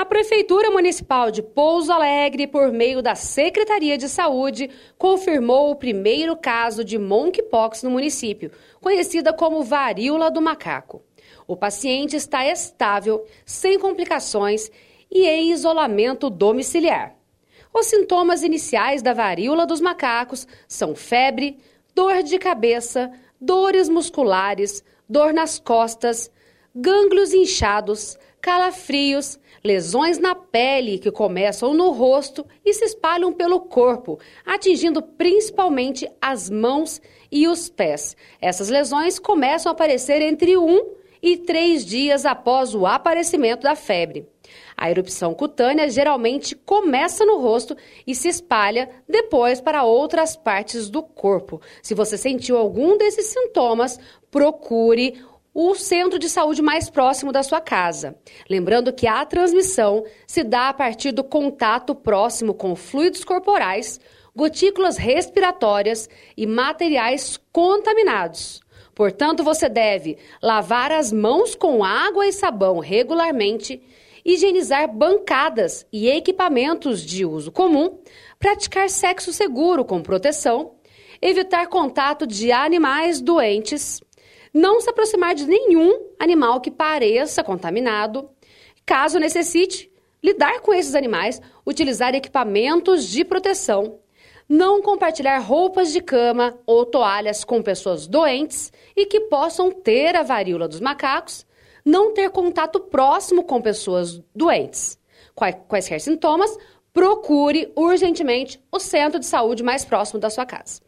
A Prefeitura Municipal de Pouso Alegre, por meio da Secretaria de Saúde, confirmou o primeiro caso de monkeypox no município, conhecida como varíola do macaco. O paciente está estável, sem complicações e em isolamento domiciliar. Os sintomas iniciais da varíola dos macacos são febre, dor de cabeça, dores musculares, dor nas costas, gânglios inchados, calafrios, lesões na pele que começam no rosto e se espalham pelo corpo, atingindo principalmente as mãos e os pés. Essas lesões começam a aparecer entre um e três dias após o aparecimento da febre. A erupção cutânea geralmente começa no rosto e se espalha depois para outras partes do corpo. Se você sentiu algum desses sintomas, procure o centro de saúde mais próximo da sua casa. Lembrando que a transmissão se dá a partir do contato próximo com fluidos corporais, gotículas respiratórias e materiais contaminados. Portanto, você deve lavar as mãos com água e sabão regularmente, higienizar bancadas e equipamentos de uso comum, praticar sexo seguro com proteção, evitar contato de animais doentes não se aproximar de nenhum animal que pareça contaminado. Caso necessite lidar com esses animais, utilizar equipamentos de proteção. Não compartilhar roupas de cama ou toalhas com pessoas doentes e que possam ter a varíola dos macacos. Não ter contato próximo com pessoas doentes. Quaisquer sintomas, procure urgentemente o centro de saúde mais próximo da sua casa.